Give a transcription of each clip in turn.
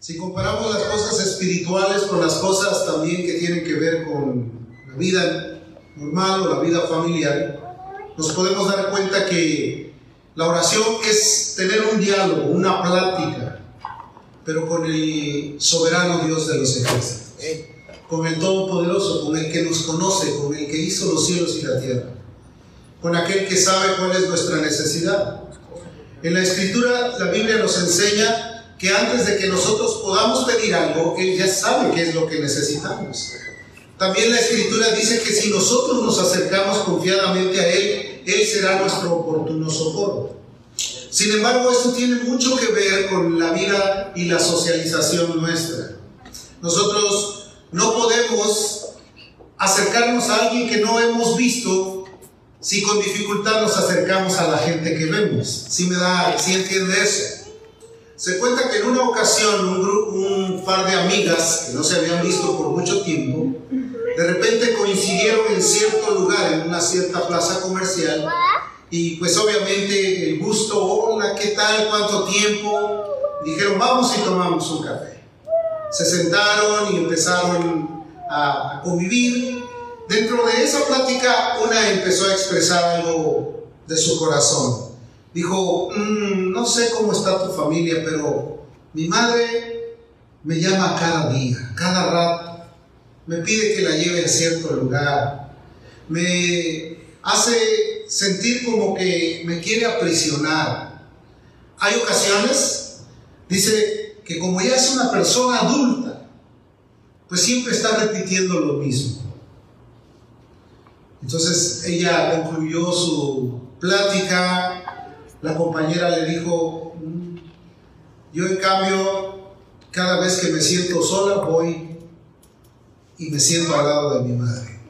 Si comparamos las cosas espirituales con las cosas también que tienen que ver con la vida normal o la vida familiar, nos podemos dar cuenta que la oración es tener un diálogo, una plática, pero con el soberano Dios de los ejércitos, con el Todopoderoso, con el que nos conoce, con el que hizo los cielos y la tierra, con aquel que sabe cuál es nuestra necesidad. En la escritura la Biblia nos enseña que antes de que nosotros podamos pedir algo, Él ya sabe qué es lo que necesitamos. También la escritura dice que si nosotros nos acercamos confiadamente a Él, Él será nuestro oportuno socorro. Sin embargo, esto tiene mucho que ver con la vida y la socialización nuestra. Nosotros no podemos acercarnos a alguien que no hemos visto si con dificultad nos acercamos a la gente que vemos. Si me da, si entiende eso? Se cuenta que en una ocasión un, par de amigas que no se habían visto por mucho tiempo, de repente coincidieron en cierto lugar, en una cierta plaza comercial, y pues obviamente el gusto, hola, ¿qué tal? ¿Cuánto tiempo? Dijeron, vamos y tomamos un café. Se sentaron y empezaron a convivir. Dentro de esa plática, una empezó a expresar algo de su corazón dijo, mm, no sé cómo está tu familia, pero mi madre me llama cada día, cada rato, me pide que la lleve a cierto lugar, me hace sentir como que me quiere aprisionar. Hay ocasiones, dice, que como ya es una persona adulta, pues siempre está repitiendo lo mismo. Entonces ella concluyó su plática la compañera le dijo, mm, yo en cambio, cada vez que me siento sola, voy y me siento al lado de mi madre.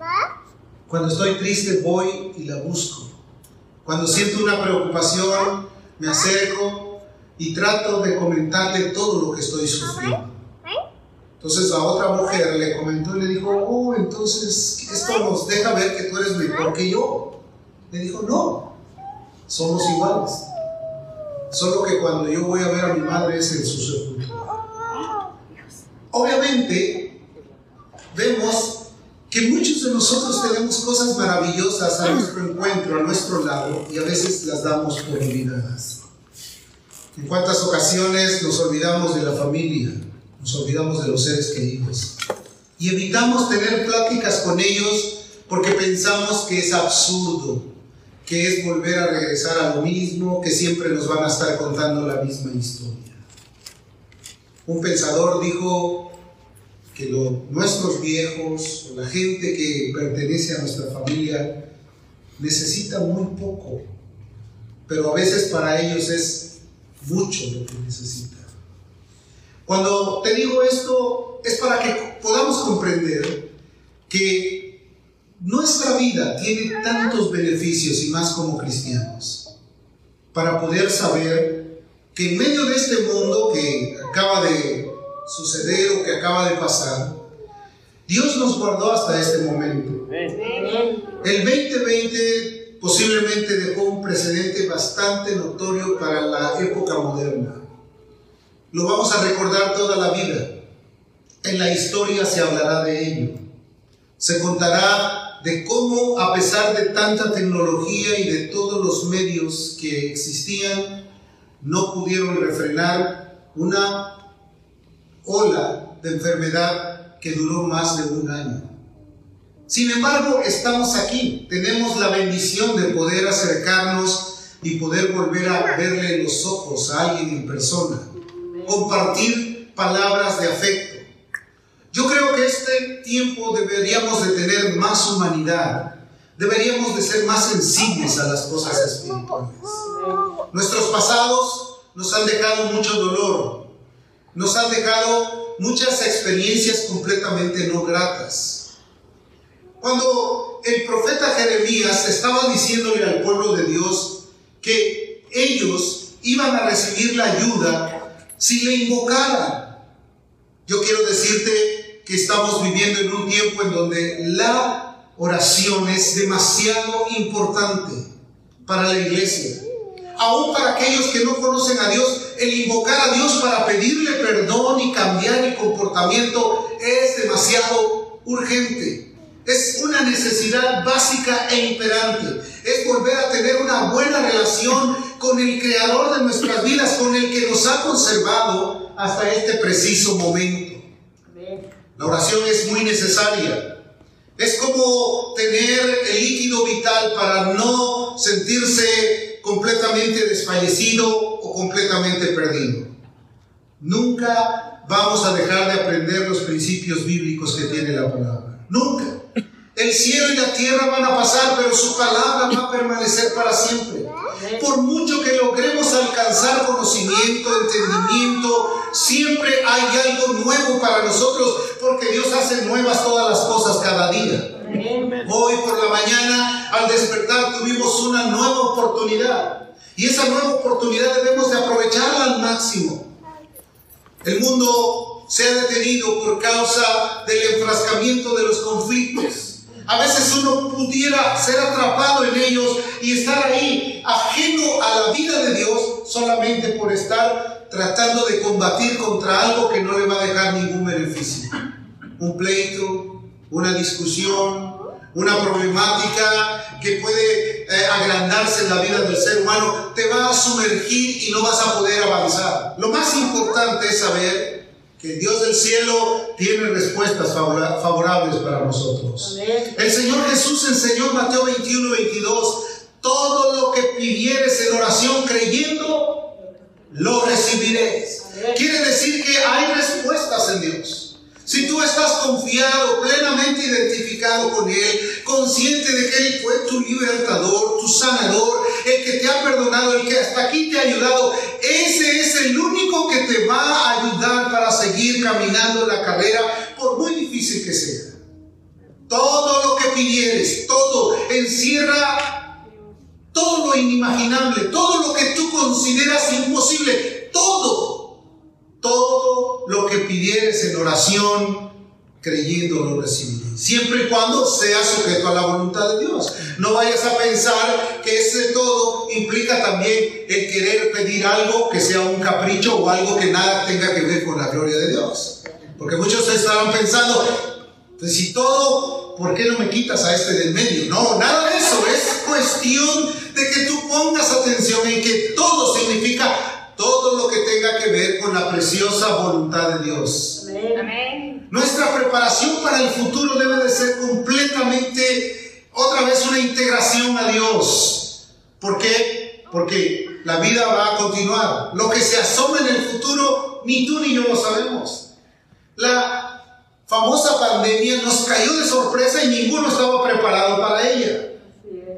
Cuando estoy triste, voy y la busco. Cuando siento una preocupación, me acerco y trato de comentarle todo lo que estoy sufriendo. Entonces a otra mujer le comentó y le dijo, oh, entonces esto nos deja ver que tú eres mejor que yo. Le dijo, no, somos iguales. Solo que cuando yo voy a ver a mi madre es en su sepultura. Obviamente, vemos que muchos de nosotros tenemos cosas maravillosas a nuestro encuentro, a nuestro lado, y a veces las damos por olvidadas. En cuántas ocasiones nos olvidamos de la familia, nos olvidamos de los seres queridos, y evitamos tener pláticas con ellos porque pensamos que es absurdo, que es volver a regresar a lo mismo, que siempre nos van a estar contando la misma historia. Un pensador dijo que nuestros viejos o la gente que pertenece a nuestra familia necesita muy poco, pero a veces para ellos es mucho lo que necesita. Cuando te digo esto es para que podamos comprender que nuestra vida tiene tantos beneficios y más como cristianos para poder saber que en medio de este mundo que acaba de suceder o que acaba de pasar, Dios nos guardó hasta este momento. El 2020 posiblemente dejó un precedente bastante notorio para la época moderna. Lo vamos a recordar toda la vida. En la historia se hablará de ello. Se contará de cómo a pesar de tanta tecnología y de todos los medios que existían, no pudieron refrenar una ola de enfermedad que duró más de un año. Sin embargo, estamos aquí, tenemos la bendición de poder acercarnos y poder volver a verle los ojos a alguien en persona, compartir palabras de afecto yo creo que este tiempo deberíamos de tener más humanidad, deberíamos de ser más sensibles a las cosas espirituales. Nuestros pasados nos han dejado mucho dolor, nos han dejado muchas experiencias completamente no gratas. Cuando el profeta Jeremías estaba diciéndole al pueblo de Dios que ellos iban a recibir la ayuda si le invocaran. Yo quiero decirte estamos viviendo en un tiempo en donde la oración es demasiado importante para la iglesia. aún para aquellos que no conocen a Dios, el invocar a Dios para pedirle perdón y cambiar el comportamiento es demasiado urgente. Es una necesidad básica e imperante. Es volver a tener una buena relación con el creador de nuestras vidas, con el que nos ha conservado hasta este preciso momento. La oración es muy necesaria. Es como tener el líquido vital para no sentirse completamente desfallecido o completamente perdido. Nunca vamos a dejar de aprender los principios bíblicos que tiene la palabra. Nunca. El cielo y la tierra van a pasar, pero su palabra va a permanecer para siempre. Por mucho que logremos alcanzar conocimiento, entendimiento, siempre hay algo nuevo para nosotros, porque Dios hace nuevas todas las cosas cada día. Hoy por la mañana, al despertar, tuvimos una nueva oportunidad. Y esa nueva oportunidad debemos de aprovecharla al máximo. El mundo se ha detenido por causa del enfrascamiento de los conflictos. A veces uno pudiera ser atrapado en ellos y estar ahí ajeno a la vida de Dios solamente por estar tratando de combatir contra algo que no le va a dejar ningún beneficio. Un pleito, una discusión, una problemática que puede eh, agrandarse en la vida del ser humano, te va a sumergir y no vas a poder avanzar. Lo más importante es saber que Dios del cielo tiene respuestas favorables para nosotros. El Señor Jesús enseñó en Mateo 21, 22, todo lo que pidieres en oración creyendo, lo recibiréis. Quiere decir que hay respuestas en Dios. Si tú estás confiado, plenamente identificado con Él, consciente de que Él fue tu libertador, tu sanador, el que te ha perdonado, el que hasta aquí te ha ayudado, ese es el único que te va a ayudar para seguir caminando la carrera, por muy difícil que sea. Todo lo que pidieres, todo, encierra todo lo inimaginable, todo lo que tú consideras imposible, todo todo lo que pidieres en oración, creyendo lo recibiré. Siempre y cuando sea sujeto a la voluntad de Dios. No vayas a pensar que ese todo implica también el querer pedir algo que sea un capricho o algo que nada tenga que ver con la gloria de Dios. Porque muchos estarán pensando, pues si todo, ¿por qué no me quitas a este del medio? No, nada de eso. Es cuestión de que tú pongas atención en que todo significa todo lo que tenga que ver con la preciosa voluntad de Dios. Amén. Nuestra preparación para el futuro debe de ser completamente, otra vez, una integración a Dios. ¿Por qué? Porque la vida va a continuar. Lo que se asoma en el futuro, ni tú ni yo lo sabemos. La famosa pandemia nos cayó de sorpresa y ninguno estaba preparado para ella.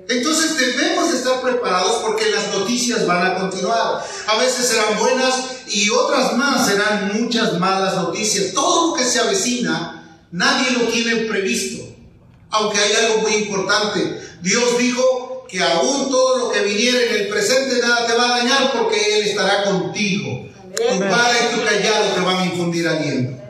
Entonces debemos estar preparados porque las noticias van a continuar. A veces serán buenas y otras más serán muchas malas noticias. Todo lo que se avecina, nadie lo tiene previsto. Aunque hay algo muy importante. Dios dijo que aún todo lo que viniera en el presente nada te va a dañar porque Él estará contigo. Tu padre y tu callado te van a infundir aliento.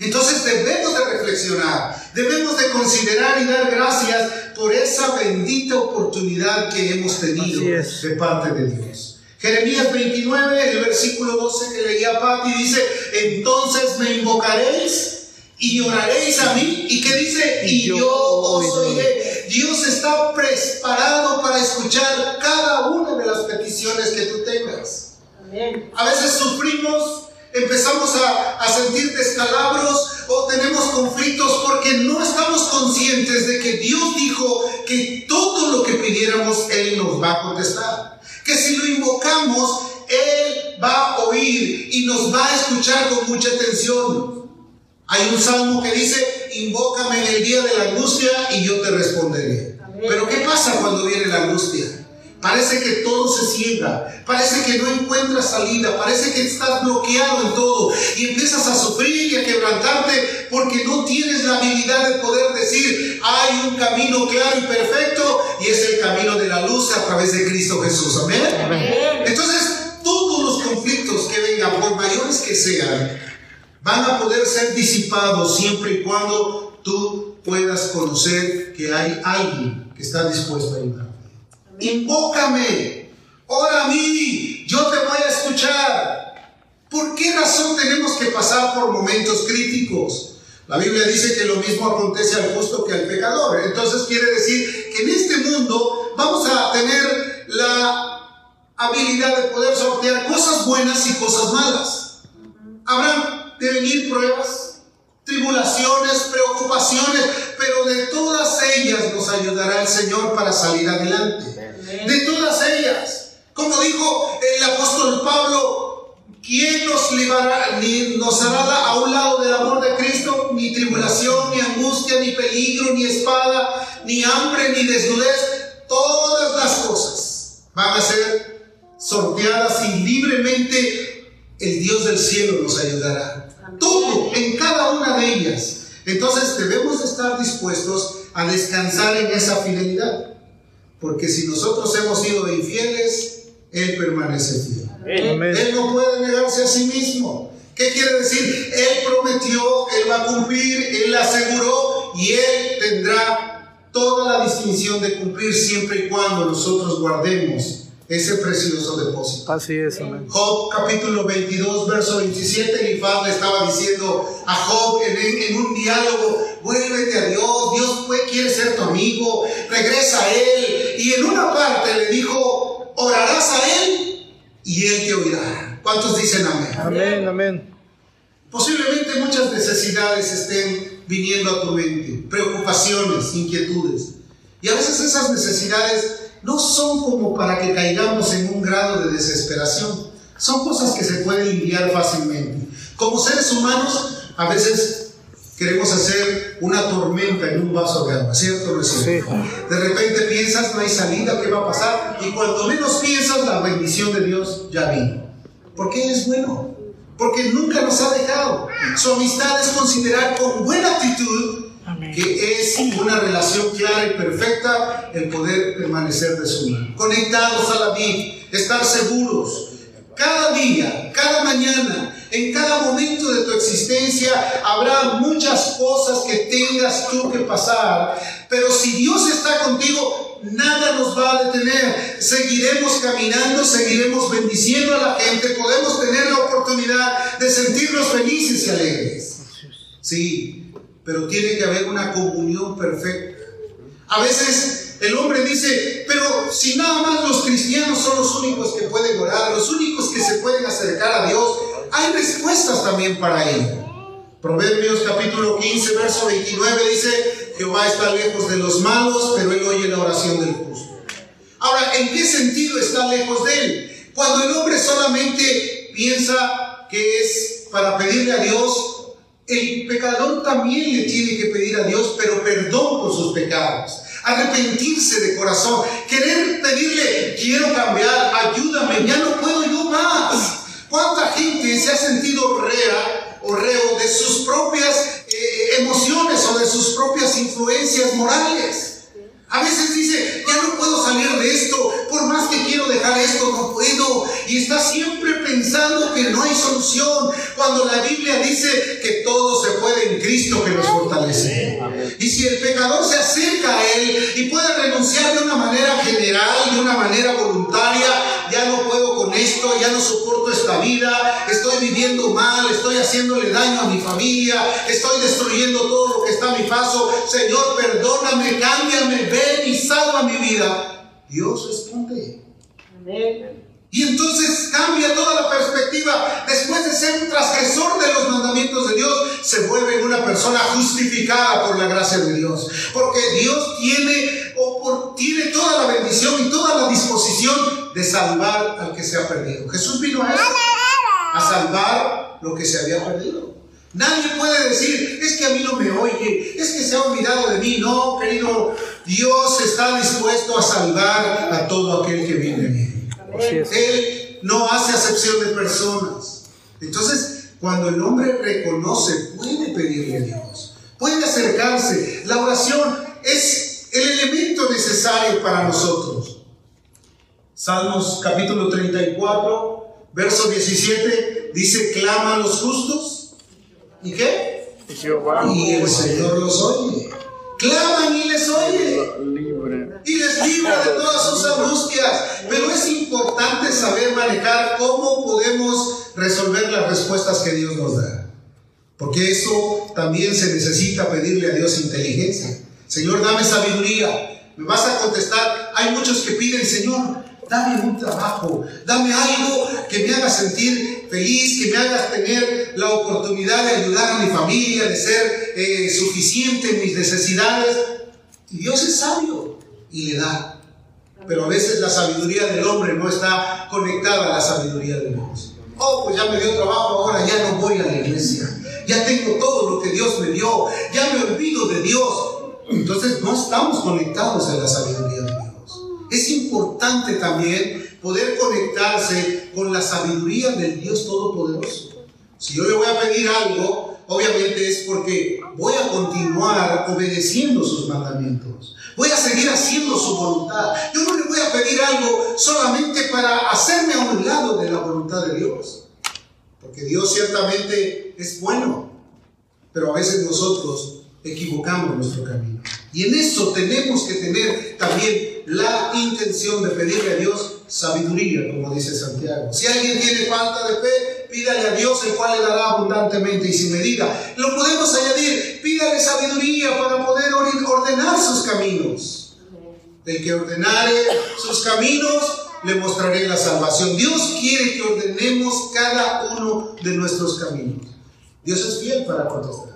Entonces debemos de reflexionar, debemos de considerar y dar gracias por esa bendita oportunidad que hemos tenido de parte de Dios. Jeremías 29, el versículo 12 que leía Pati dice, entonces me invocaréis y oraréis a mí. ¿Y qué dice? Y, yo, os oiré. Dios está preparado para escuchar cada una de las peticiones que tú tengas. A veces sufrimos empezamos a, sentir descalabros o tenemos conflictos porque no estamos conscientes de que Dios dijo que todo lo que pidiéramos Él nos va a contestar. Que si lo invocamos, Él va a oír y nos va a escuchar con mucha atención. Hay un salmo que dice, invócame en el día de la angustia y yo te responderé. Pero ¿qué pasa cuando viene la angustia? Parece que todo se ciega, parece que no encuentras salida, parece que estás bloqueado en todo y empiezas a sufrir y a quebrantarte porque no tienes la habilidad de poder decir, hay un camino claro y perfecto y es el camino de la luz a través de Cristo Jesús. Amén. Entonces, todos los conflictos que vengan, por mayores que sean, van a poder ser disipados siempre y cuando tú puedas conocer que hay alguien que está dispuesto a ayudar. Invócame. Ora a mí, yo te voy a escuchar. ¿Por qué razón tenemos que pasar por momentos críticos? La Biblia dice que lo mismo acontece al justo que al pecador. Entonces quiere decir que en este mundo vamos a tener la habilidad de poder sortear cosas buenas y cosas malas. Habrán de venir pruebas, tribulaciones, preocupaciones, pero de todas ellas nos ayudará el Señor para salir adelante. De todas ellas. Como dijo el apóstol Pablo, ¿quién nos librará, ni nos hará a un lado del amor de Cristo? Ni tribulación, ni angustia, ni peligro, ni espada, ni hambre, ni desnudez. Todas las cosas van a ser sorteadas y libremente el Dios del cielo nos ayudará. Todo, en Entonces debemos estar dispuestos a descansar en esa fidelidad. Porque si nosotros hemos sido infieles, Él permanece fiel. Él no puede negarse a sí mismo. ¿Qué quiere decir? Él prometió, Él va a cumplir, Él aseguró y Él tendrá toda la distinción de cumplir siempre y cuando nosotros guardemos ese precioso depósito. Así es, amén. Job capítulo 22, verso 27, Elifaz le estaba diciendo a Job en, un diálogo, vuélvete a Dios, Dios quiere ser tu amigo, regresa a Él. Y en una parte le dijo, orarás a Él y Él te oirá. ¿Cuántos dicen amén? Amén, amén. Posiblemente muchas necesidades estén viniendo a tu mente, preocupaciones, inquietudes. Y a veces esas necesidades no son como para que caigamos en un grado de desesperación. Son cosas que se pueden limpiar fácilmente. Como seres humanos, a veces queremos hacer una tormenta en un vaso de agua, ¿cierto cierto? De repente piensas, no hay salida, ¿qué va a pasar? Y cuando menos piensas, la bendición de Dios ya vino. Porque es bueno. Porque nunca nos ha dejado. Su amistad es considerar con buena actitud que es una relación clara y perfecta el poder permanecer de su mano. Conectados a la vida, estar seguros. Cada día, cada mañana, en cada momento de tu existencia habrá muchas cosas que tengas tú que pasar, pero si Dios está contigo, nada nos va a detener. Seguiremos caminando, seguiremos bendiciendo a la gente, podemos tener la oportunidad de sentirnos felices y alegres. Sí, pero tiene que haber una comunión perfecta. A veces el hombre dice, pero si nada más los cristianos son los únicos que pueden orar, los únicos que se pueden acercar a Dios, hay respuestas también para ello. Proverbios capítulo 15, verso 29 dice, Jehová está lejos de los malos, pero él oye la oración del justo. Ahora, ¿en qué sentido está lejos de él? Cuando el hombre solamente piensa que es para pedirle a Dios el pecador también le tiene que pedir a Dios, pero perdón por sus pecados. Arrepentirse de corazón. Querer pedirle, quiero cambiar, ayúdame, ya no puedo yo más. ¿Cuánta gente se ha sentido rea o reo de sus propias eh, emociones o de sus propias influencias morales? A veces dice, ya no puedo salir de esto, por más que quiero dejar esto, no puedo. Y está siempre pensando que no hay solución, cuando la Biblia dice que Cristo que nos fortalece. Y si el pecador se acerca a Él y puede renunciar de una manera general, de una manera voluntaria, ya no puedo con esto, ya no soporto esta vida, estoy viviendo mal, estoy haciéndole daño a mi familia, estoy destruyendo todo lo que está a mi paso. Señor, perdóname, cámbiame, ven y salva mi vida. Dios responde. Y entonces cambia toda la perspectiva. Después de ser un transgresor de los mandamientos de Dios, se vuelve una persona justificada por la gracia de Dios. Porque Dios tiene, tiene toda la bendición y toda la disposición de salvar al que se ha perdido. Jesús vino a eso, a salvar lo que se había perdido. Nadie puede decir, es que a mí no me oye, es que se ha olvidado de mí. No, querido, Dios está dispuesto a salvar a todo aquel que viene en Él. Él no hace acepción de personas. Entonces, cuando el hombre reconoce, puede pedirle a Dios, puede acercarse. La oración es el elemento necesario para nosotros. Salmos capítulo 34, verso 17, dice, claman los justos. ¿Y qué? Y el Señor los oye. Claman y les oye. Y les libra de todas sus angustias. Pero es importante saber manejar cómo podemos resolver las respuestas que Dios nos da. Porque eso también se necesita pedirle a Dios inteligencia. Señor, dame sabiduría. Me vas a contestar. Hay muchos que piden, Señor, dame un trabajo, dame algo que me haga sentir feliz, que me haga tener la oportunidad de ayudar a mi familia, de ser eh, suficiente en mis necesidades. Y Dios es sabio y le da. Pero a veces la sabiduría del hombre no está conectada a la sabiduría de Dios. Oh, pues ya me dio trabajo, ahora ya no voy a la iglesia. Ya tengo todo lo que Dios me dio. Ya me olvido de Dios. Entonces no estamos conectados a la sabiduría de Dios. Es importante también poder conectarse con la sabiduría del Dios Todopoderoso. Si yo le voy a pedir algo, obviamente es porque voy a continuar obedeciendo sus mandamientos. Voy a seguir haciendo su voluntad. Yo no le voy a pedir algo solamente para hacerme a un lado de la voluntad de Dios. Porque Dios ciertamente es bueno, pero a veces nosotros equivocamos nuestro camino. Y en eso tenemos que tener también la intención de pedirle a Dios sabiduría, como dice Santiago. Si alguien tiene falta de fe, pídale a Dios, el cual le dará abundantemente y sin medida. Lo podemos añadir, pídale sabiduría para poder ordenar sus caminos. El que ordenare sus caminos, le mostraré la salvación. Dios quiere que ordenemos cada uno de nuestros caminos. Dios es fiel para contestar.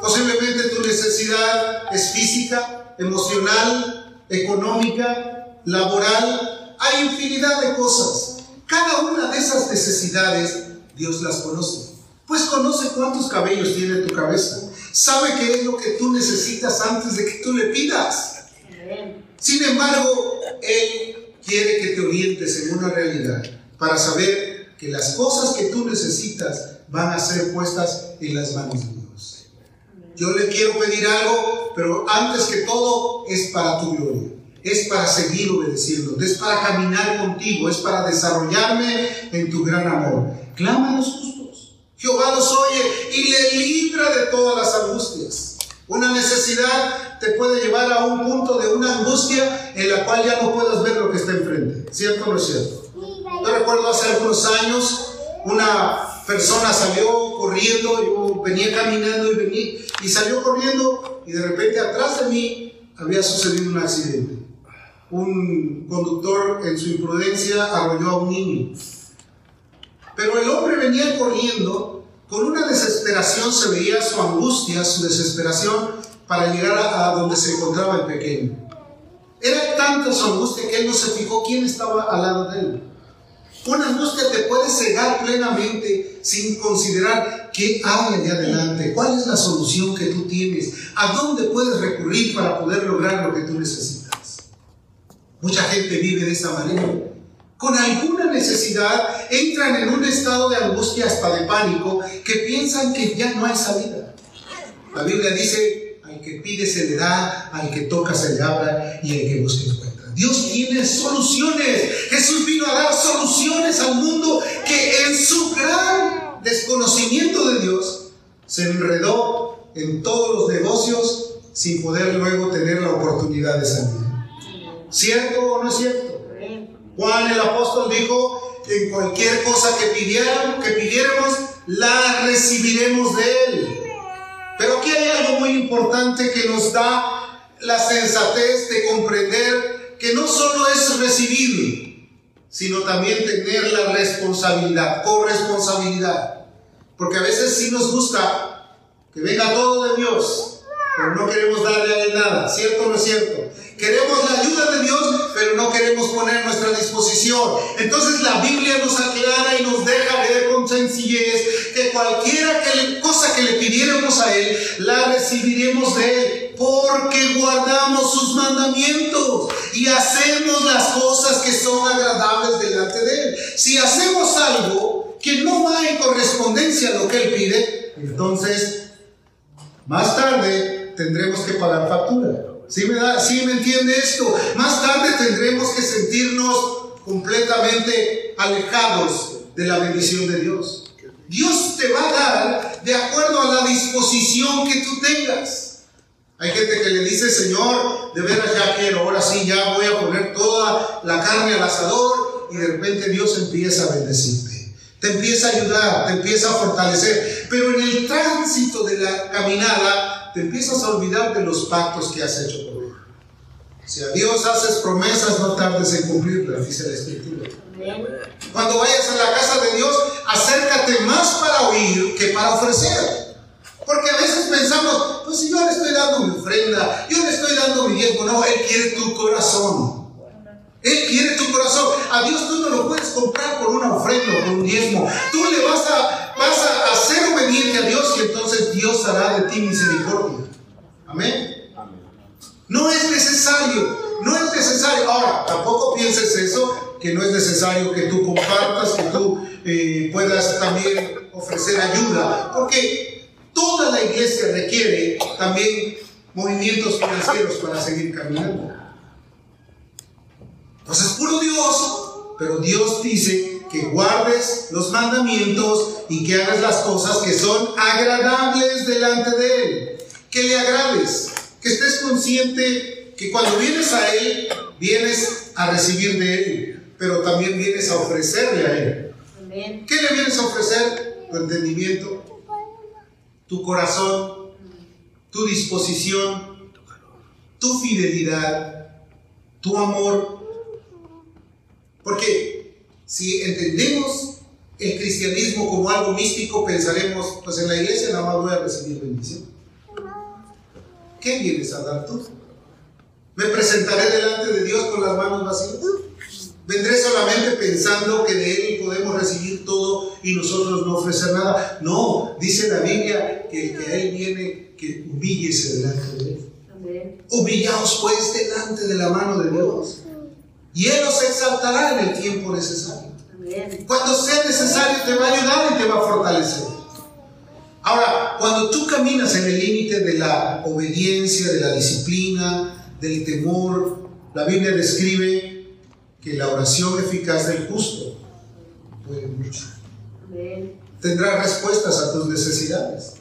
Posiblemente tu necesidad es física, emocional, económica, laboral. Hay infinidad de cosas. Cada una de esas necesidades Dios las conoce. Pues conoce cuántos cabellos tiene tu cabeza. Sabe qué es lo que tú necesitas antes de que tú le pidas. Sin embargo, Él quiere que te orientes en una realidad para saber que las cosas que tú necesitas van a ser puestas en las manos de Dios. Yo le quiero pedir algo, pero antes que todo es para tu gloria. Es para seguir obedeciendo, es para caminar contigo, es para desarrollarme en tu gran amor. Clama a los justos. Jehová los oye y le libra de todas las angustias. Una necesidad te puede llevar a un punto de una angustia en la cual ya no puedas ver lo que está enfrente. ¿Cierto o no es cierto? Yo recuerdo hace algunos años una persona salió corriendo, yo venía caminando y venía, y salió corriendo y de repente atrás de mí había sucedido un accidente. Un conductor en su imprudencia arrolló a un niño. Pero el hombre venía corriendo, con una desesperación se veía su angustia, su desesperación para llegar a, donde se encontraba el pequeño. Era tanta su angustia que él no se fijó quién estaba al lado de él. Una angustia te puede cegar plenamente sin considerar qué hay allá adelante, cuál es la solución que tú tienes, a dónde puedes recurrir para poder lograr lo que tú necesitas. Mucha gente vive de esa manera. Con alguna necesidad entran en un estado de angustia hasta de pánico que piensan que ya no hay salida. La Biblia dice, al que pide se le da, al que toca se le abra y al que busca encuentra. Dios tiene soluciones. Jesús vino a dar soluciones al mundo que en su gran desconocimiento de Dios se enredó en todos los negocios sin poder luego tener la oportunidad de salir. ¿Cierto o no es cierto? Juan el apóstol dijo, en cualquier cosa que pidieran, que pidiéramos, la recibiremos de él. Pero aquí hay algo muy importante que nos da la sensatez de comprender que no solo es recibir, sino también tener la responsabilidad, corresponsabilidad. Porque a veces sí nos gusta que venga todo de Dios, pero no queremos darle a nada, ¿cierto o no es cierto? Queremos la ayuda de Dios, pero no queremos poner nuestra disposición. Entonces la Biblia nos aclara y nos deja ver con sencillez que cualquiera cosa que le pidiéramos a Él, la recibiremos de Él, porque guardamos sus mandamientos y hacemos las cosas que son agradables delante de Él. Si hacemos algo que no va en correspondencia a lo que Él pide, entonces más tarde tendremos que pagar factura. ¿Sí me, da, ¿Sí me entiende esto? Más tarde tendremos que sentirnos completamente alejados de la bendición de Dios. Dios te va a dar de acuerdo a la disposición que tú tengas. Hay gente que le dice, Señor, de veras ya quiero, ahora sí, ya voy a poner toda la carne al asador y de repente Dios empieza a bendecirte. Te empieza a ayudar, te empieza a fortalecer. Pero en el tránsito de la caminada, te empiezas a olvidar de los pactos que has hecho con Él. Si a Dios haces promesas, no tardes en cumplirlas, dice la Escritura. Cuando vayas a la casa de Dios, acércate más para oír que para ofrecer. Porque a veces pensamos, pues si yo le estoy dando mi ofrenda, yo le estoy dando mi diezmo. No, Él quiere tu corazón. Él quiere tu corazón. A Dios tú no lo puedes comprar por una ofrenda o por un diezmo. Tú le vas a, vas a, ser obediente a Dios y entonces Dios hará de ti misericordia. Amén. No es necesario, no es necesario. Ahora, tampoco pienses eso, que no es necesario que tú compartas, que tú eh, puedas también ofrecer ayuda, porque Toda la iglesia requiere también movimientos financieros para seguir caminando. Entonces, puro Dios, pero Dios dice que guardes los mandamientos y que hagas las cosas que son agradables delante de Él. Que le agrades, que estés consciente que cuando vienes a Él, vienes a recibir de Él, pero también vienes a ofrecerle a Él. ¿Qué le vienes a ofrecer? Tu entendimiento, tu corazón, tu disposición, tu fidelidad, tu amor. Porque si entendemos el cristianismo como algo místico, pensaremos, pues en la iglesia nada más voy a recibir bendición. ¿Qué vienes a dar tú? ¿Me presentaré delante de Dios con las manos vacías? Vendré solamente pensando que de Él podemos recibir todo y nosotros no ofrecer nada. No, dice la Biblia que el que a Él viene, que humíllese delante de Él. Humillaos pues delante de la mano de Dios. Y Él os exaltará en el tiempo necesario. Cuando sea necesario te va a ayudar y te va a fortalecer. Ahora, cuando tú caminas en el límite de la obediencia, de la disciplina, del temor, la Biblia describe que la oración eficaz del justo puede mucho. Tendrás respuestas a tus necesidades.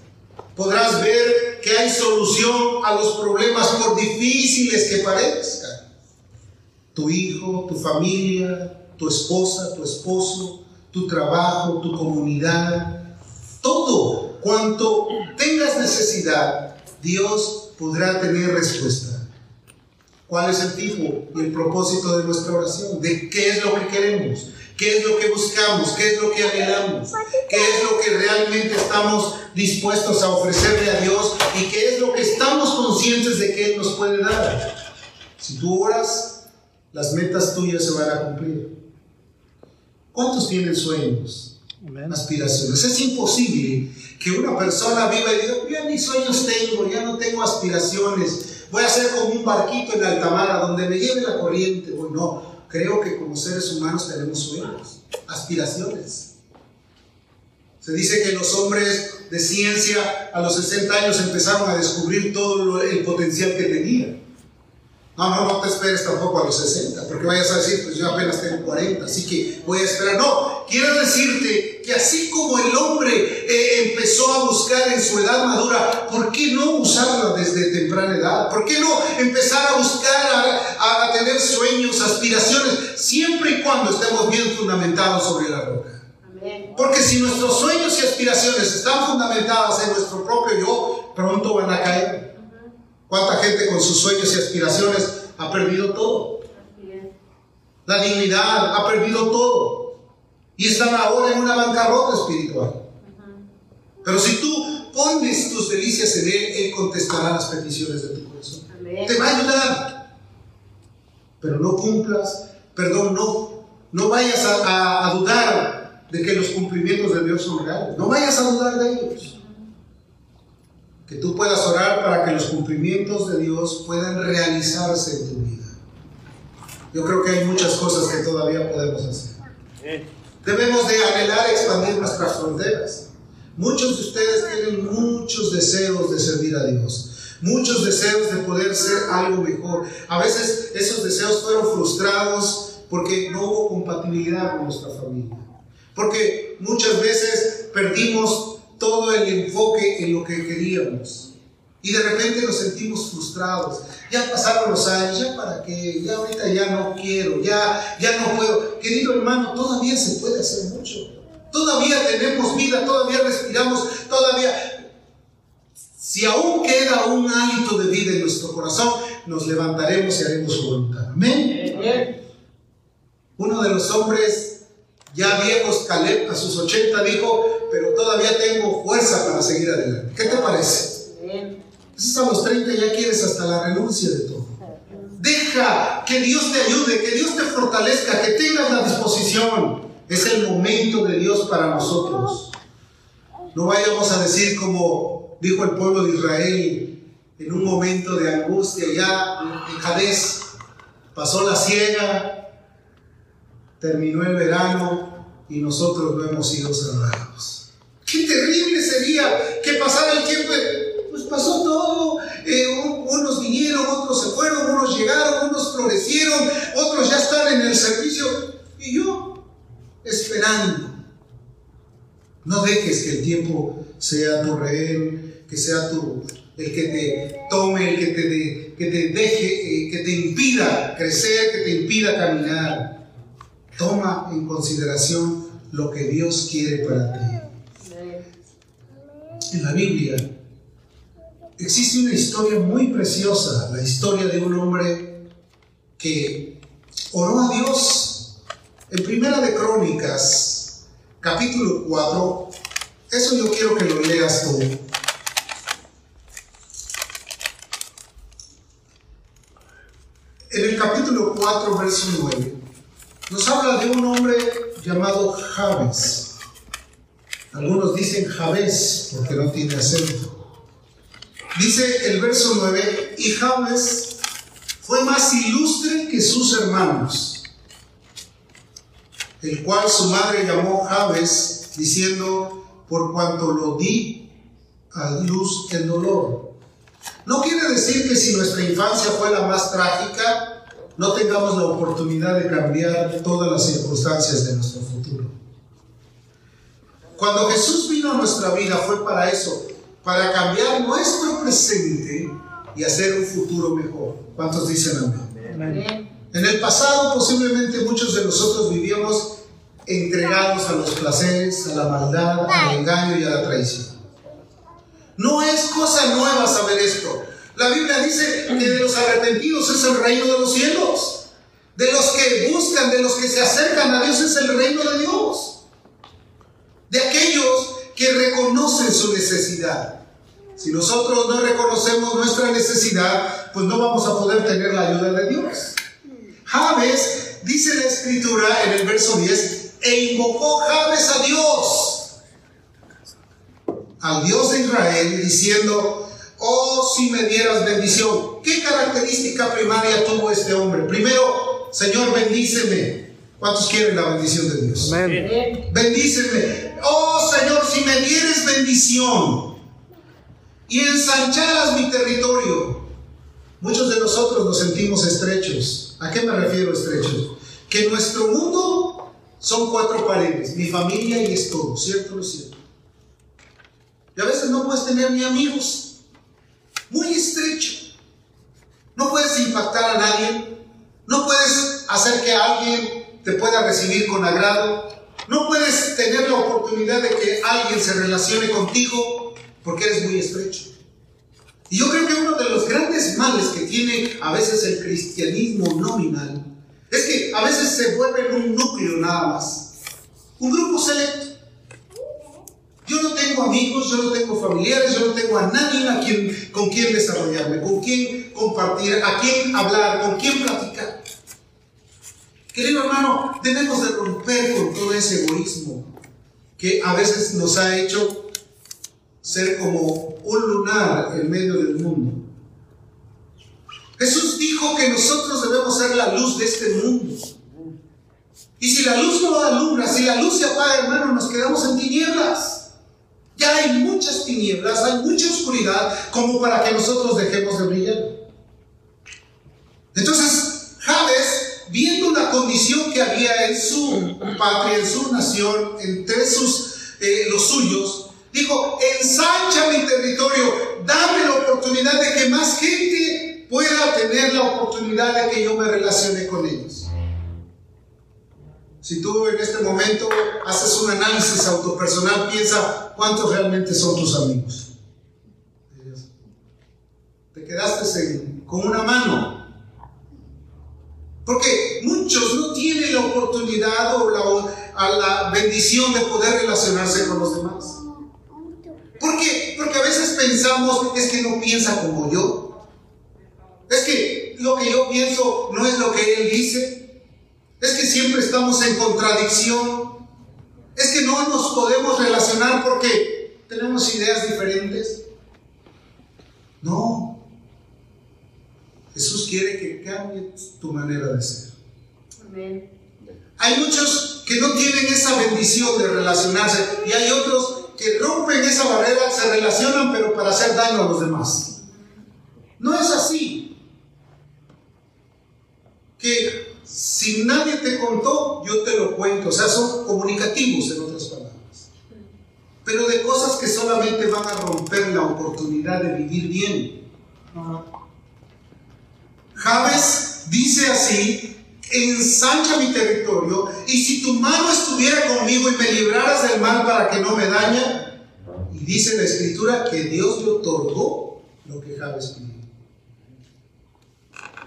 Podrás ver que hay solución a los problemas por difíciles que parezcan. Tu hijo, tu familia, tu esposa, tu esposo, tu trabajo, tu comunidad, todo cuanto tengas necesidad, Dios podrá tener respuesta. ¿Cuál es el tipo y el propósito de nuestra oración? ¿De qué es lo que queremos? ¿Qué es lo que buscamos? ¿Qué es lo que anhelamos? ¿Qué es lo que realmente estamos dispuestos a ofrecerle a Dios? ¿Y qué es lo que estamos conscientes de que Él nos puede dar? Si tú oras, las metas tuyas se van a cumplir. ¿Cuántos tienen sueños? Aspiraciones. Es imposible que una persona viva y diga, ya ni sueños tengo, ya no tengo aspiraciones voy a ser como un barquito en alta mar donde me lleve la corriente. Bueno, no, creo que como seres humanos tenemos sueños, aspiraciones. Se dice que los hombres de ciencia a los 60 años empezaron a descubrir todo el potencial que tenían. No, no, no te esperes tampoco a los 60, porque vayas a decir, pues yo apenas tengo 40, así que voy a esperar. No, quiero decirte que así como el hombre eh, empezó a buscar en su edad madura, ¿por qué no usarla desde temprana edad? ¿Por qué no empezar a buscar, a, a tener sueños, aspiraciones, siempre y cuando estemos bien fundamentados sobre la roca? Porque si nuestros sueños y aspiraciones están fundamentadas en nuestro propio yo, pronto van a caer. ¿Cuánta gente con sus sueños y aspiraciones ha perdido todo? La dignidad ha perdido todo. Y están ahora en una bancarrota espiritual. Pero si tú pones tus delicias en Él, Él contestará las peticiones de tu corazón. Te va a ayudar. Pero no cumplas, perdón, no, no vayas a, a dudar de que los cumplimientos de Dios son reales. No vayas a dudar de ellos que tú puedas orar para que los cumplimientos de Dios puedan realizarse en tu vida. Yo creo que hay muchas cosas que todavía podemos hacer. Debemos de anhelar expandir nuestras fronteras. Muchos de ustedes tienen muchos deseos de servir a Dios, muchos deseos de poder ser algo mejor. A veces esos deseos fueron frustrados porque no hubo compatibilidad con nuestra familia. Porque muchas veces perdimos todo el enfoque en lo que queríamos. Y de repente nos sentimos frustrados. Ya pasaron los años, ya para qué, ya ahorita ya no quiero, ya, ya no puedo. Querido hermano, todavía se puede hacer mucho. Todavía tenemos vida, todavía respiramos, todavía... Si aún queda un hálito de vida en nuestro corazón, nos levantaremos y haremos voluntad. Amén. Uno de los hombres ya viejos, Caleb, a sus 80, dijo, pero todavía tengo fuerza para seguir adelante. ¿Qué te parece? Entonces a los 30 ya quieres hasta la renuncia de todo. Deja que Dios te ayude, que Dios te fortalezca, que tengas la disposición. Es el momento de Dios para nosotros. No vayamos a decir como dijo el pueblo de Israel en un momento de angustia ya en Jadez. Pasó la ciega, terminó el verano y nosotros no hemos sido salvados. Qué terrible sería que pasara el tiempo. Pues pasó todo. Eh, unos vinieron, otros se fueron, unos llegaron, unos florecieron, otros ya están en el servicio. Y yo esperando. No dejes que el tiempo sea tu rehén, que sea tu, el que te tome, el que te, que te deje, eh, que te impida crecer, que te impida caminar. Toma en consideración lo que Dios quiere para ti. En la Biblia existe una historia muy preciosa, la historia de un hombre que oró a Dios. En Primera de Crónicas, capítulo 4, eso yo quiero que lo leas tú. En el capítulo 4, verso 9 nos habla de un hombre llamado Javes. Algunos dicen Javes porque no tiene acento. Dice el verso 9, y Javes fue más ilustre que sus hermanos, el cual su madre llamó Javes, diciendo, por cuanto lo di a luz el dolor. No quiere decir que si nuestra infancia fue la más trágica, no tengamos la oportunidad de cambiar todas las circunstancias de nuestro futuro. Cuando Jesús vino a nuestra vida fue para eso, para cambiar nuestro presente y hacer un futuro mejor. ¿Cuántos dicen amén? En el pasado posiblemente muchos de nosotros vivíamos entregados a los placeres, a la maldad, al engaño y a la traición. No es cosa nueva saber esto. La Biblia dice que de los arrepentidos es el reino de los cielos. De los que buscan, de los que se acercan a Dios es el reino de Dios. De aquellos que reconocen su necesidad. Si nosotros no reconocemos nuestra necesidad, pues no vamos a poder tener la ayuda de Dios. Javes, dice la escritura en el verso 10, e invocó Javes a Dios, al Dios de Israel, diciendo, Oh, si me dieras bendición. ¿Qué característica primaria tuvo este hombre? Primero, Señor, bendíceme. ¿Cuántos quieren la bendición de Dios? Amén. Bendíceme. Oh, Señor, si me dieres bendición y ensancharas mi territorio. Muchos de nosotros nos sentimos estrechos. ¿A qué me refiero estrechos? Que nuestro mundo son cuatro paredes, mi familia y es todo, ¿cierto o no cierto? Y a veces no puedes tener ni amigos muy estrecho. No puedes impactar a nadie, no puedes hacer que alguien te pueda recibir con agrado, no puedes tener la oportunidad de que alguien se relacione contigo porque eres muy estrecho. Y yo creo que uno de los grandes males que tiene a veces el cristianismo nominal es que a veces se vuelve un núcleo nada más, un grupo selecto. Yo no tengo amigos, yo no tengo familiares, yo no tengo a nadie con quien desarrollarme, con quien compartir, a quien hablar, con quien platicar. Querido hermano, tenemos de romper con todo ese egoísmo que a veces nos ha hecho ser como un lunar en medio del mundo. Jesús dijo que nosotros debemos ser la luz de este mundo. Y si la luz no alumbra, si la luz se apaga, hermano, nos quedamos en tinieblas. Ya hay muchas tinieblas, hay mucha oscuridad como para que nosotros dejemos de brillar. Entonces, Javes, viendo la condición que había en su patria, en su nación, entre sus, eh, los suyos, dijo, ensancha mi territorio, dame la oportunidad de que más gente pueda tener la oportunidad de que yo me relacione con ellos. Si tú en este momento haces un análisis autopersonal, piensa cuántos realmente son tus amigos. Te quedaste con una mano. Porque muchos no tienen la oportunidad o la, la bendición de poder relacionarse con los demás. ¿Por qué? Porque a veces pensamos, es que no piensa como yo. Es que lo que yo pienso no es lo que él dice. Es que siempre estamos en contradicción. Es que no nos podemos relacionar porque tenemos ideas diferentes. No. Jesús quiere que cambie tu manera de ser. Amén. Hay muchos que no tienen esa bendición de relacionarse y hay otros que rompen esa barrera, se relacionan, pero para hacer daño a los demás. No es así. Que si nadie te contó, yo te lo cuento. O sea, son comunicativos en otras palabras. Pero de cosas que solamente van a romper la oportunidad de vivir bien. Javes dice así, ensancha mi territorio, y si tu mano estuviera conmigo y me libraras del mal para que no me dañe, y dice la escritura que Dios le otorgó lo que Javes pidió.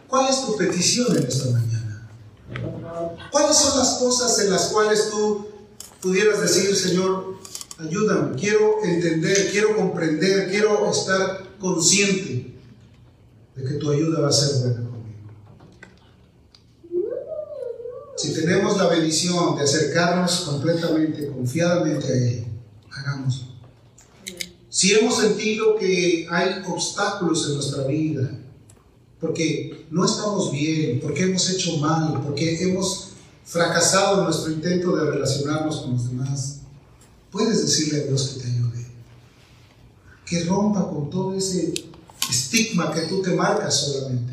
¿Cuál es tu petición en esta mañana? ¿Cuáles son las cosas en las cuales tú pudieras decir, Señor, ayúdame, quiero entender, quiero comprender, quiero estar consciente de que tu ayuda va a ser buena? Si tenemos la bendición de acercarnos completamente, confiadamente a Él, hagámoslo. Si hemos sentido que hay obstáculos en nuestra vida, porque no estamos bien, porque hemos hecho mal, porque hemos fracasado en nuestro intento de relacionarnos con los demás, puedes decirle a Dios que te ayude, que rompa con todo ese estigma que tú te marcas solamente,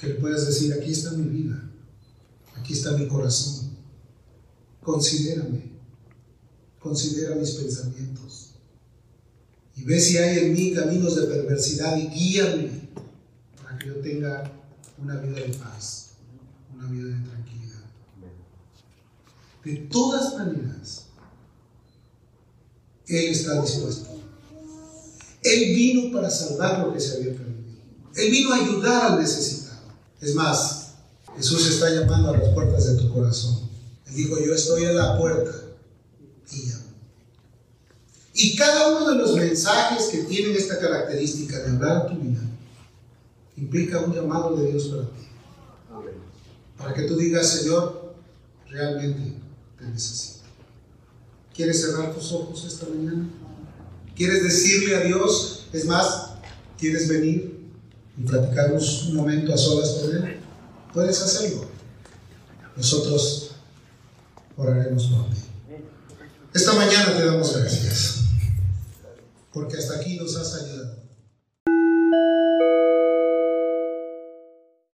que le puedas decir, aquí está mi vida aquí está mi corazón. Considérame, considera mis pensamientos. Y ve si hay en mí caminos de perversidad y guíame que yo tenga una vida de paz, una vida de tranquilidad. De todas maneras, Él está dispuesto. Él vino para salvar lo que se había perdido. Él vino a ayudar al necesitado. Es más, Jesús está llamando a las puertas de tu corazón. Él dijo, yo estoy en la puerta y llamo. Y cada uno de los mensajes que tienen esta característica de hablar a tu vida implica un llamado de Dios para ti. Para que tú digas, Señor, realmente te necesito. ¿Quieres cerrar tus ojos esta mañana? ¿Quieres decirle a Dios? Es más, ¿quieres venir y platicarnos un momento a solas con Él? Puedes hacerlo. Nosotros oraremos por ti. Esta mañana te damos gracias, porque hasta aquí nos has ayudado.